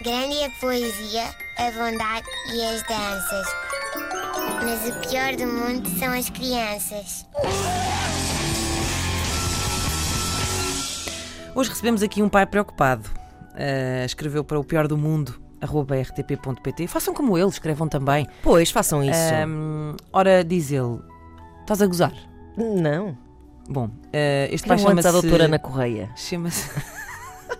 Grande é a poesia, a bondade e as danças. Mas o pior do mundo são as crianças. Hoje recebemos aqui um pai preocupado. Uh, escreveu para o pior do mundo, arroba rtp.pt. Façam como ele, escrevam também. Pois, façam isso. Um, ora, diz ele, estás a gozar? Não. Bom, uh, este Era pai chama-se... a doutora Ana Correia. Chama-se...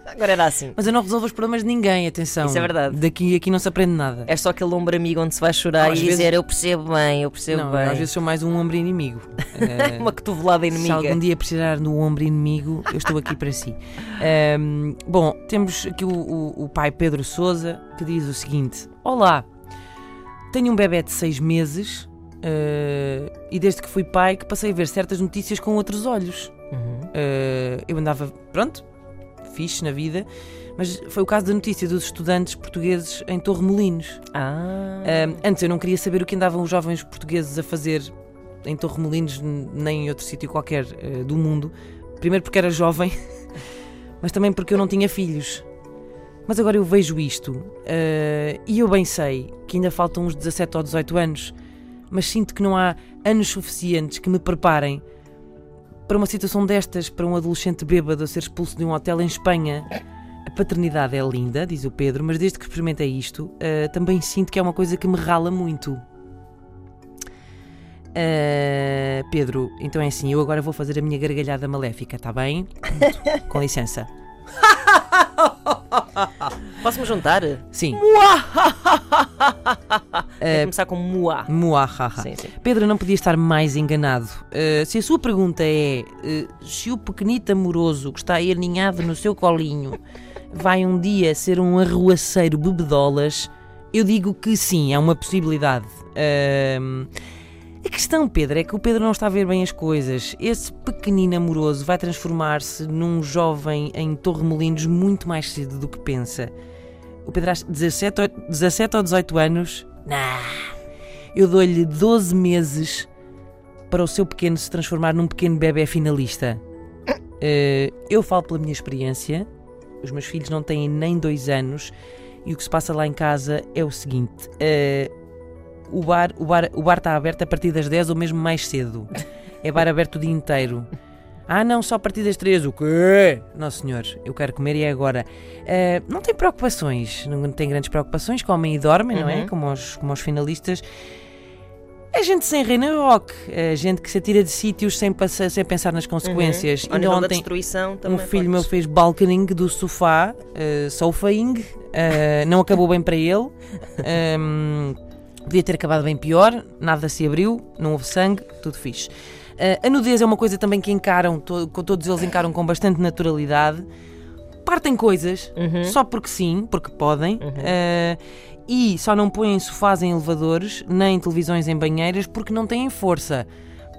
Agora era assim. Mas eu não resolvo os problemas de ninguém, atenção. Isso é verdade. Daqui aqui não se aprende nada. É só aquele ombro amigo onde se vai chorar Às e vezes- dizer eu percebo bem, eu percebo não, bem. às vezes sou mais um ombro inimigo. Uh, Uma cotovelada Se inimiga. algum dia precisar do ombro inimigo, eu estou aqui para si. Ahm, bom, temos aqui o, o- o pai Pedro Souza que diz o seguinte: Olá, tenho um bebê de seis meses ah, e desde que fui pai que passei a ver certas notícias com outros olhos. Uhum. Ah, eu andava, pronto, fixe na vida, mas foi o caso da notícia dos estudantes portugueses em Torremolinos. Ah. Um, antes eu não queria saber o que andavam os jovens portugueses a fazer em Torremolinos, nem em outro sítio qualquer do mundo. Primeiro porque era jovem, mas também porque eu não tinha filhos. Mas agora eu vejo isto e eu bem sei que ainda faltam uns 17 ou 18 anos, mas sinto que não há anos suficientes que me preparem para uma situação destas, para um adolescente bêbado a ser expulso de um hotel em Espanha. A paternidade é linda, diz o Pedro, mas desde que experimentei isto, ah, também sinto que é uma coisa que me rala muito. Ah, Pedro, então é assim, eu agora vou fazer a minha gargalhada maléfica, está bem? Com licença. Posso-me juntar? Sim. Vai começar com muá. Muahaha. Sim, sim. Pedro não podia estar mais enganado. Uh, se a sua pergunta é uh, se o pequenito amoroso que está aí aninhado no seu colinho vai um dia ser um arruaceiro bebedolas, eu digo que sim, é uma possibilidade. Um, a questão, Pedro, é que o Pedro não está a ver bem as coisas. Esse pequenino amoroso vai transformar-se num jovem em Torremolinos muito mais cedo do que pensa. O Pedro acha 17 ou, 17 ou 18 anos? Nah. Eu dou-lhe 12 meses para o seu pequeno se transformar num pequeno bebê finalista. Eh, eu falo pela minha experiência. Os meus filhos não têm nem dois anos e o que se passa lá em casa é o seguinte: eh, o, bar, o, bar, o bar está aberto a partir das 10 ou mesmo mais cedo. É bar aberto o dia inteiro. Ah, não, só a partir das 3. O quê? Não, senhor, eu quero comer e é agora. Eh, não tem preocupações, não tem grandes preocupações, comem e dormem, não é? Uhum. Como os, como os finalistas. É gente sem reino rock, é gente que se atira de sítios sem, sem pensar nas consequências. Ao Ainda ontem, destruição um filho podes. meu fez balconing do sofá, uh, sofaing, uh, não acabou bem para ele. Um, podia ter acabado bem pior, nada se abriu, não houve sangue, tudo fixe. Uh, a nudez é uma coisa também que encaram, to- todos eles encaram com bastante naturalidade. Partem coisas, Uhum. só porque sim, porque podem. Uh, e só não põem sofás em elevadores, nem televisões em banheiras, porque não têm força.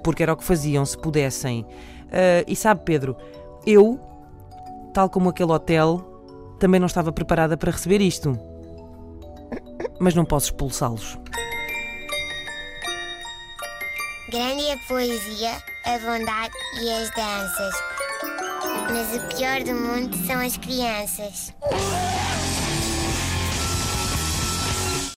Porque era o que faziam se pudessem. Uh, e sabe, Pedro, eu, tal como aquele hotel, também não estava preparada para receber isto. Mas não posso expulsá-los. Grande é a poesia, a bondade e as danças. Mas o pior do mundo são as crianças.